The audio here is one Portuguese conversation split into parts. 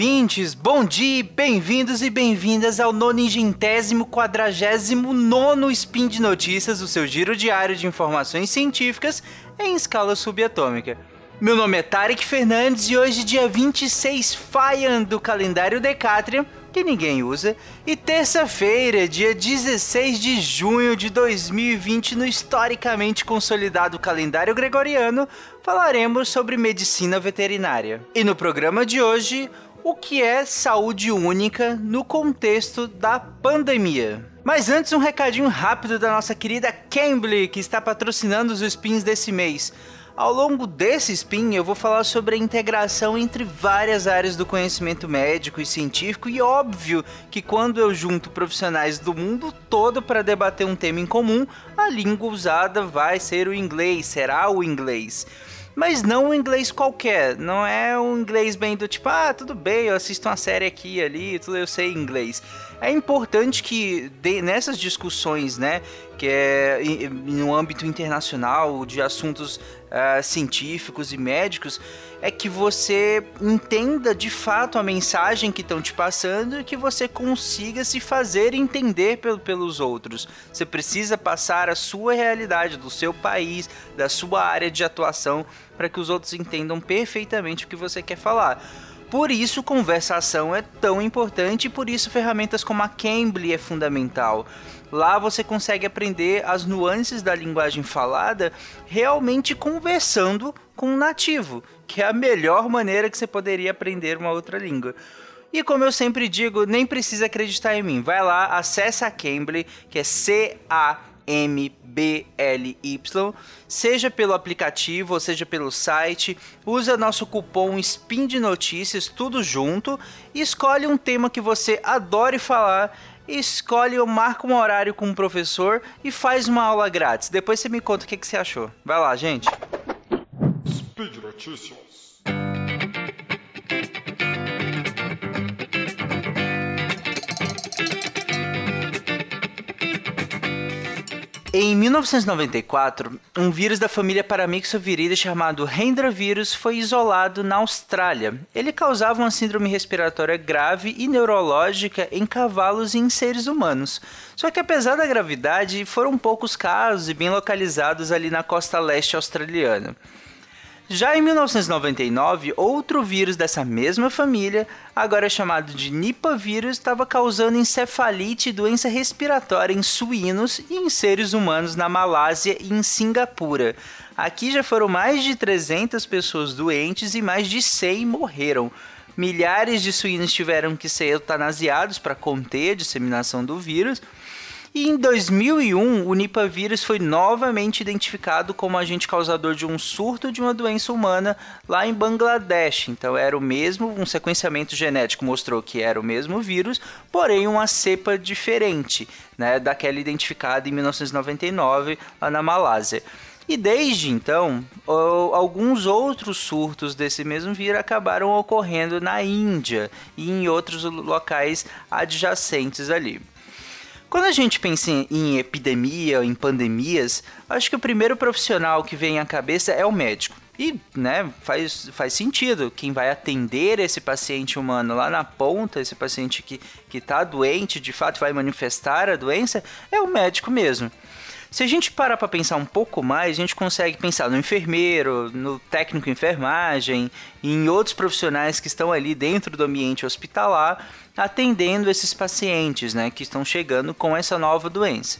ouvintes, bom dia, bem-vindos e bem-vindas ao nonigentésimo quadragésimo nono Spin de Notícias, o seu giro diário de informações científicas em escala subatômica. Meu nome é Tarek Fernandes e hoje, dia 26 Faian do calendário Decatrium, que ninguém usa, e terça-feira, dia 16 de junho de 2020, no historicamente consolidado calendário gregoriano, falaremos sobre medicina veterinária. E no programa de hoje, o que é saúde única no contexto da pandemia. Mas antes, um recadinho rápido da nossa querida Cambly, que está patrocinando os spins desse mês. Ao longo desse spin, eu vou falar sobre a integração entre várias áreas do conhecimento médico e científico, e óbvio que quando eu junto profissionais do mundo todo para debater um tema em comum, a língua usada vai ser o inglês, será o inglês mas não um inglês qualquer. Não é um inglês bem do tipo, ah, tudo bem, eu assisto uma série aqui e ali, tudo eu sei inglês. É importante que de, nessas discussões, né, que é no âmbito internacional de assuntos uh, científicos e médicos, é que você entenda de fato a mensagem que estão te passando e que você consiga se fazer entender pelo, pelos outros. Você precisa passar a sua realidade, do seu país, da sua área de atuação, para que os outros entendam perfeitamente o que você quer falar. Por isso, conversação é tão importante e por isso ferramentas como a Cambly é fundamental. Lá você consegue aprender as nuances da linguagem falada realmente conversando com um nativo, que é a melhor maneira que você poderia aprender uma outra língua. E como eu sempre digo, nem precisa acreditar em mim. Vai lá, acessa a Cambly, que é C A M B L Y, seja pelo aplicativo ou seja pelo site. Usa nosso cupom SPIN de notícias, tudo junto, escolhe um tema que você adore falar escolhe ou marca um horário com um professor e faz uma aula grátis. Depois você me conta o que, que você achou. Vai lá, gente. Speed Notícias. Em 1994, um vírus da família Paramyxoviridae chamado Hendra vírus foi isolado na Austrália. Ele causava uma síndrome respiratória grave e neurológica em cavalos e em seres humanos. Só que apesar da gravidade, foram poucos casos e bem localizados ali na costa leste australiana. Já em 1999, outro vírus dessa mesma família, agora chamado de Nipah vírus, estava causando encefalite e doença respiratória em suínos e em seres humanos na Malásia e em Singapura. Aqui já foram mais de 300 pessoas doentes e mais de 100 morreram. Milhares de suínos tiveram que ser eutanasiados para conter a disseminação do vírus e em 2001, o Nipah vírus foi novamente identificado como agente causador de um surto de uma doença humana lá em Bangladesh. Então era o mesmo, um sequenciamento genético mostrou que era o mesmo vírus, porém uma cepa diferente, né, daquela identificada em 1999 lá na Malásia. E desde então, alguns outros surtos desse mesmo vírus acabaram ocorrendo na Índia e em outros locais adjacentes ali. Quando a gente pensa em, epidemia, em pandemias, acho que o primeiro profissional que vem à cabeça é o médico. E, né, faz, faz sentido. Quem vai atender esse paciente humano lá na ponta, esse paciente que, que tá doente, de fato vai manifestar a doença, é o médico mesmo. Se a gente parar para pensar um pouco mais, a gente consegue pensar no enfermeiro, no técnico de enfermagem, e em outros profissionais que estão ali dentro do ambiente hospitalar, atendendo esses pacientes, né, que estão chegando com essa nova doença.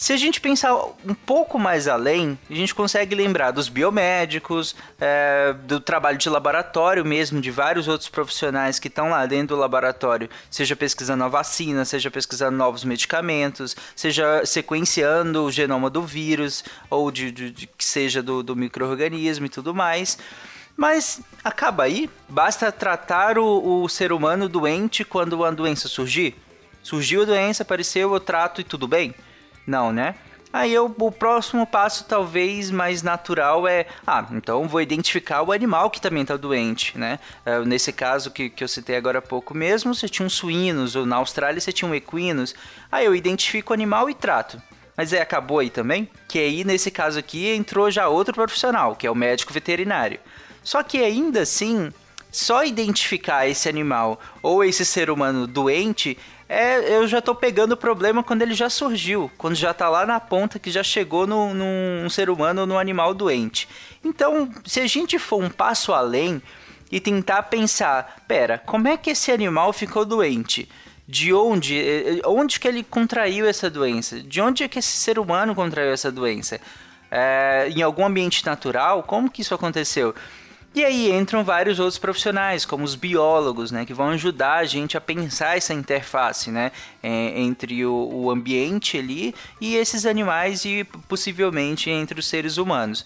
Se a gente pensar um pouco mais além, a gente consegue lembrar dos biomédicos, é, do trabalho de laboratório mesmo, de vários outros profissionais que estão lá dentro do laboratório, seja pesquisando a vacina, seja pesquisando novos medicamentos, seja sequenciando o genoma do vírus, ou de, de, de que seja do, do microorganismo e tudo mais. Mas acaba aí? Basta tratar o, o ser humano doente quando a doença surgir? Surgiu a doença, apareceu, eu trato e tudo bem? Não, né? Aí eu, o próximo passo, talvez mais natural, é: ah, então vou identificar o animal que também está doente, né? Uh, nesse caso que, que eu citei agora há pouco mesmo, você tinha um suínos, ou na Austrália você tinha um equinos. Aí eu identifico o animal e trato. Mas é, acabou aí também? Que aí, nesse caso aqui, entrou já outro profissional, que é o médico veterinário. Só que ainda assim, só identificar esse animal ou esse ser humano doente, é, eu já tô pegando o problema quando ele já surgiu, quando já tá lá na ponta que já chegou no, num ser humano ou num animal doente. Então, se a gente for um passo além e tentar pensar, pera, como é que esse animal ficou doente? De onde, eh, onde que ele contraiu essa doença? De onde é que esse ser humano contraiu essa doença? É, em algum ambiente natural? Como que isso aconteceu? E aí entram vários outros profissionais, como os biólogos, né, que vão ajudar a gente a pensar essa interface, né, entre o, o ambiente ali e esses animais e possivelmente entre os seres humanos.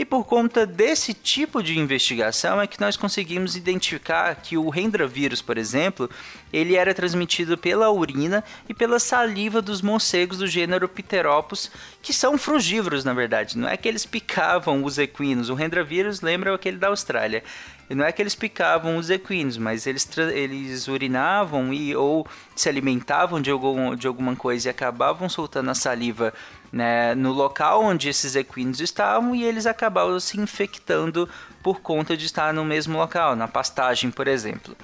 E por conta desse tipo de investigação é que nós conseguimos identificar que o rendravírus, por exemplo, ele era transmitido pela urina e pela saliva dos morcegos do gênero Pteropus, que são frugívoros, na verdade. Não é que eles picavam os equinos. O rendravírus lembra aquele da Austrália. E não é que eles picavam os equinos, mas eles, eles urinavam e ou se alimentavam de, algum, de alguma coisa e acabavam soltando a saliva né, no local onde esses equinos estavam e eles acabavam se infectando por conta de estar no mesmo local, na pastagem, por exemplo.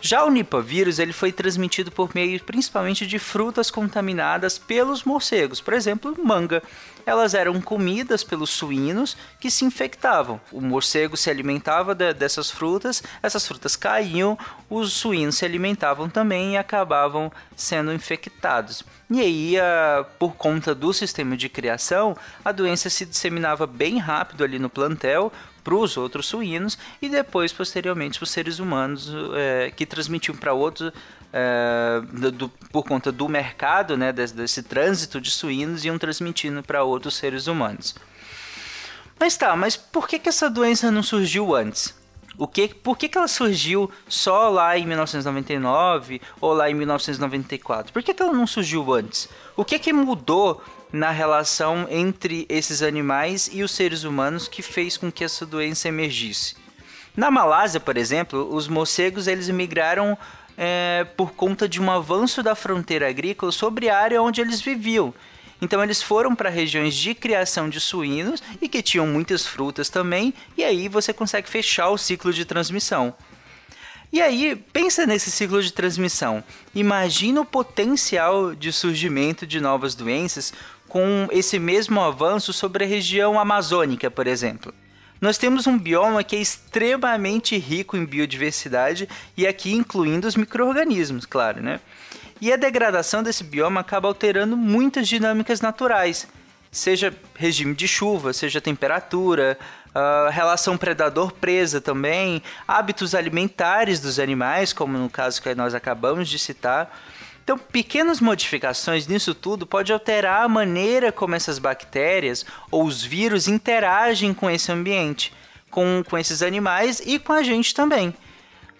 Já o nipavírus ele foi transmitido por meio principalmente de frutas contaminadas pelos morcegos, por exemplo, manga. Elas eram comidas pelos suínos que se infectavam. O morcego se alimentava de, dessas frutas, essas frutas caíam, os suínos se alimentavam também e acabavam sendo infectados. E aí, por conta do sistema de criação, a doença se disseminava bem rápido ali no plantel, para os outros suínos e depois, posteriormente, para os seres humanos é, que transmitiam para outros é, do, por conta do mercado, né, desse, desse trânsito de suínos, iam transmitindo para outros seres humanos. Mas tá, mas por que, que essa doença não surgiu antes? O que, por que, que ela surgiu só lá em 1999 ou lá em 1994? Por que, que ela não surgiu antes? O que, que mudou na relação entre esses animais e os seres humanos que fez com que essa doença emergisse. Na Malásia, por exemplo, os morcegos eles migraram é, por conta de um avanço da fronteira agrícola sobre a área onde eles viviam. Então eles foram para regiões de criação de suínos e que tinham muitas frutas também, e aí você consegue fechar o ciclo de transmissão. E aí, pensa nesse ciclo de transmissão. Imagina o potencial de surgimento de novas doenças com esse mesmo avanço sobre a região amazônica, por exemplo. Nós temos um bioma que é extremamente rico em biodiversidade e aqui incluindo os micro-organismos, claro, né? E a degradação desse bioma acaba alterando muitas dinâmicas naturais, seja regime de chuva, seja temperatura, uh, relação predador-presa também, hábitos alimentares dos animais, como no caso que nós acabamos de citar. Então, pequenas modificações nisso tudo pode alterar a maneira como essas bactérias ou os vírus interagem com esse ambiente, com, com esses animais e com a gente também.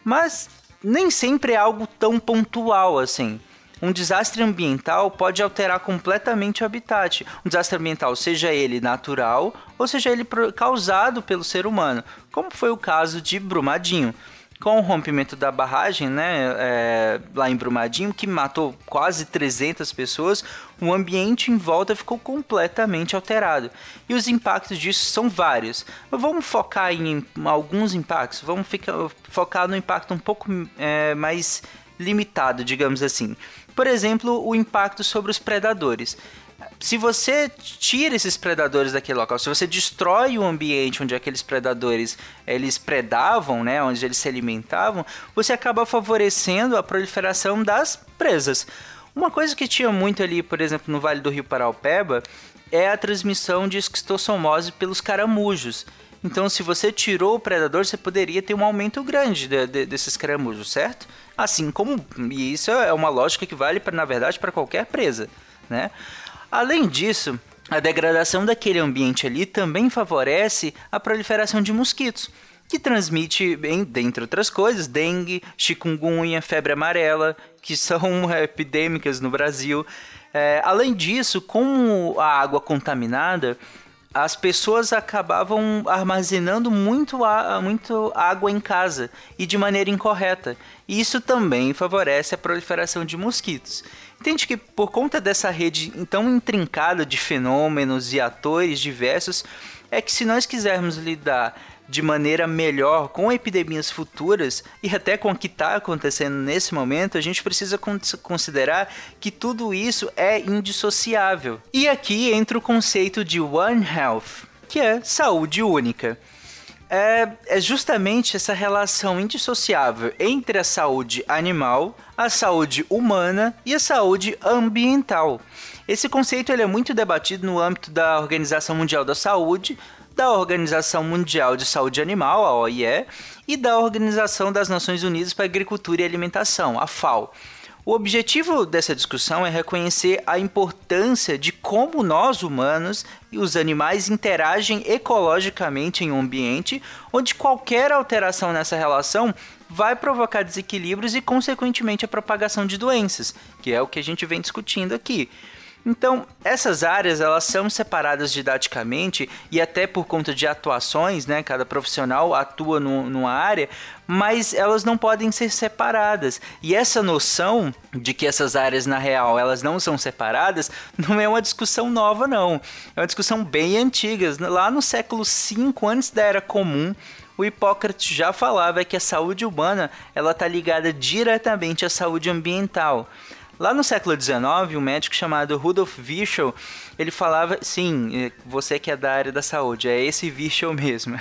Mas nem sempre é algo tão pontual assim. Um desastre ambiental pode alterar completamente o habitat. Um desastre ambiental, seja ele natural ou seja ele causado pelo ser humano, como foi o caso de Brumadinho com o rompimento da barragem, né, é, lá em Brumadinho, que matou quase 300 pessoas, o ambiente em volta ficou completamente alterado. E os impactos disso são vários. Mas vamos focar em alguns impactos, vamos ficar, focar no impacto um pouco é, mais limitado, digamos assim. Por exemplo, o impacto sobre os predadores se você tira esses predadores daquele local, se você destrói o ambiente onde aqueles predadores eles predavam, né, onde eles se alimentavam, você acaba favorecendo a proliferação das presas. Uma coisa que tinha muito ali, por exemplo, no Vale do Rio Paraupeba, é a transmissão de esquistossomose pelos caramujos. Então, se você tirou o predador, você poderia ter um aumento grande de, de, desses caramujos, certo? Assim como, e isso é uma lógica que vale, pra, na verdade, para qualquer presa, né? Além disso, a degradação daquele ambiente ali também favorece a proliferação de mosquitos, que transmite, dentre outras coisas, dengue, chikungunya, febre amarela, que são epidêmicas no Brasil. É, além disso, com a água contaminada, as pessoas acabavam armazenando muito, muito água em casa e de maneira incorreta. Isso também favorece a proliferação de mosquitos. Entende que por conta dessa rede tão intrincada de fenômenos e atores diversos, é que se nós quisermos lidar de maneira melhor com epidemias futuras e até com o que está acontecendo nesse momento, a gente precisa considerar que tudo isso é indissociável. E aqui entra o conceito de One Health, que é saúde única. É, é, justamente essa relação indissociável entre a saúde animal, a saúde humana e a saúde ambiental. Esse conceito ele é muito debatido no âmbito da Organização Mundial da Saúde, da Organização Mundial de Saúde Animal, a OIE, e da Organização das Nações Unidas para Agricultura e Alimentação, a FAO. O objetivo dessa discussão é reconhecer a importância de como nós humanos e os animais interagem ecologicamente em um ambiente onde qualquer alteração nessa relação vai provocar desequilíbrios e, consequentemente, a propagação de doenças, que é o que a gente vem discutindo aqui. Então, essas áreas elas são separadas didaticamente e até por conta de atuações, né? Cada profissional atua no, numa área, mas elas não podem ser separadas. E essa noção de que essas áreas na real elas não são separadas não é uma discussão nova não. É uma discussão bem antiga. Lá no século V, antes da Era Comum, o Hipócrates já falava que a saúde humana ela está ligada diretamente à saúde ambiental. Lá no século XIX, um médico chamado Rudolf Virchow, ele falava, sim, é, você que é da área da saúde, é esse Virchow mesmo.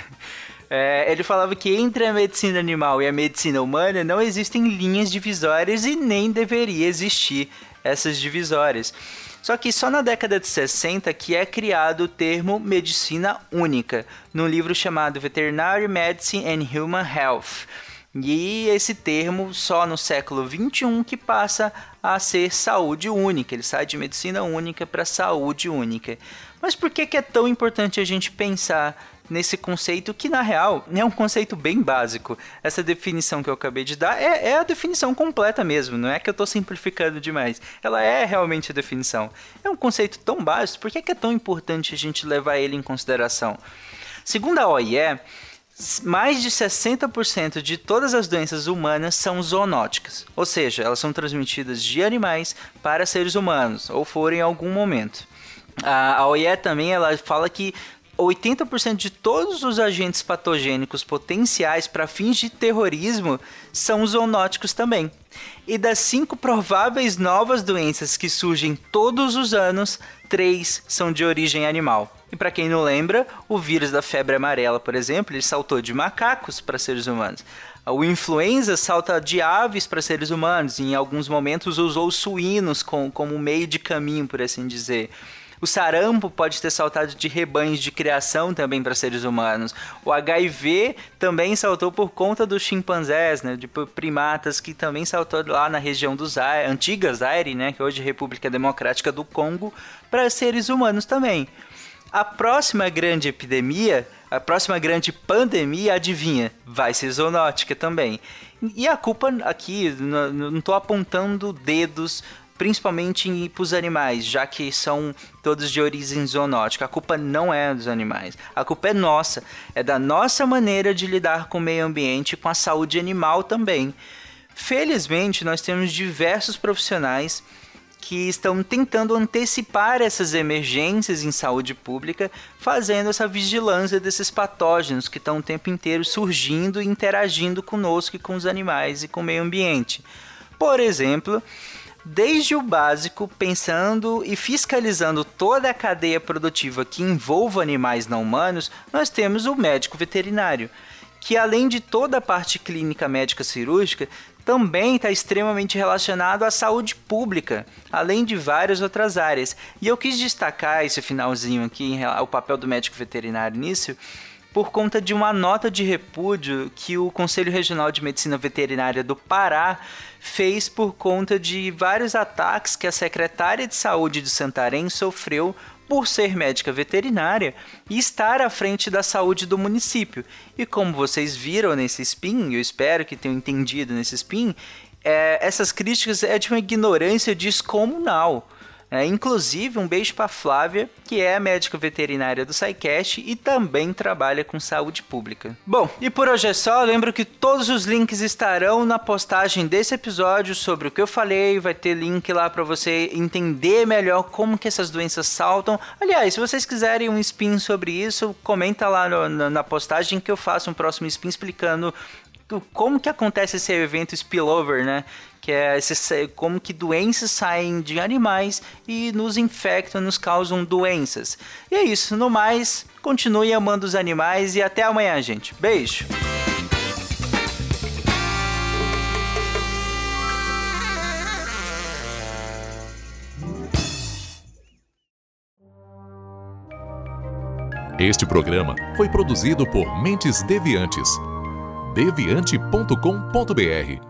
É, ele falava que entre a medicina animal e a medicina humana não existem linhas divisórias e nem deveria existir essas divisórias. Só que só na década de 60 que é criado o termo medicina única, num livro chamado Veterinary Medicine and Human Health. E esse termo só no século 21 que passa a ser saúde única. Ele sai de medicina única para saúde única. Mas por que, que é tão importante a gente pensar nesse conceito que na real é um conceito bem básico. Essa definição que eu acabei de dar é, é a definição completa mesmo, não é que eu estou simplificando demais. Ela é realmente a definição. É um conceito tão básico, por que, que é tão importante a gente levar ele em consideração? Segundo a OIE, mais de 60% de todas as doenças humanas são zoonóticas, ou seja, elas são transmitidas de animais para seres humanos, ou foram em algum momento. A OIE também ela fala que 80% de todos os agentes patogênicos potenciais para fins de terrorismo são zoonóticos também. E das cinco prováveis novas doenças que surgem todos os anos, três são de origem animal. E para quem não lembra, o vírus da febre amarela, por exemplo, ele saltou de macacos para seres humanos. O influenza salta de aves para seres humanos e em alguns momentos usou suínos com, como meio de caminho, por assim dizer. O sarampo pode ter saltado de rebanhos de criação também para seres humanos. O HIV também saltou por conta dos chimpanzés, né, de primatas que também saltou lá na região do Zaire, antiga Zaire, né, que hoje é República Democrática do Congo, para seres humanos também. A próxima grande epidemia, a próxima grande pandemia, adivinha, vai ser zoonótica também. E a culpa aqui, não estou apontando dedos principalmente para os animais, já que são todos de origem zoonótica. A culpa não é dos animais, a culpa é nossa, é da nossa maneira de lidar com o meio ambiente e com a saúde animal também. Felizmente, nós temos diversos profissionais que estão tentando antecipar essas emergências em saúde pública, fazendo essa vigilância desses patógenos que estão o tempo inteiro surgindo e interagindo conosco e com os animais e com o meio ambiente. Por exemplo, desde o básico, pensando e fiscalizando toda a cadeia produtiva que envolva animais não humanos, nós temos o médico veterinário, que além de toda a parte clínica médica cirúrgica, também está extremamente relacionado à saúde pública, além de várias outras áreas. E eu quis destacar esse finalzinho aqui, o papel do médico veterinário nisso, por conta de uma nota de repúdio que o Conselho Regional de Medicina Veterinária do Pará fez por conta de vários ataques que a secretária de Saúde de Santarém sofreu por ser médica veterinária e estar à frente da saúde do município. E como vocês viram nesse spin, eu espero que tenham entendido nesse spin, é, essas críticas é de uma ignorância descomunal É, inclusive, um beijo para Flávia, que é médica veterinária do SciCast e também trabalha com saúde pública. Bom, e por hoje é só. Lembro que todos os links estarão na postagem desse episódio sobre o que eu falei. Vai ter link lá para você entender melhor como que essas doenças saltam. Aliás, se vocês quiserem um spin sobre isso, comenta lá no, na, na postagem que eu faço um próximo spin explicando como que acontece esse evento spillover, né? Que é esse, como que doenças saem de animais e nos infectam, nos causam doenças. E é isso, no mais, continue amando os animais e até amanhã, gente. Beijo! Este programa foi produzido por Mentes Deviantes deviante.com.br.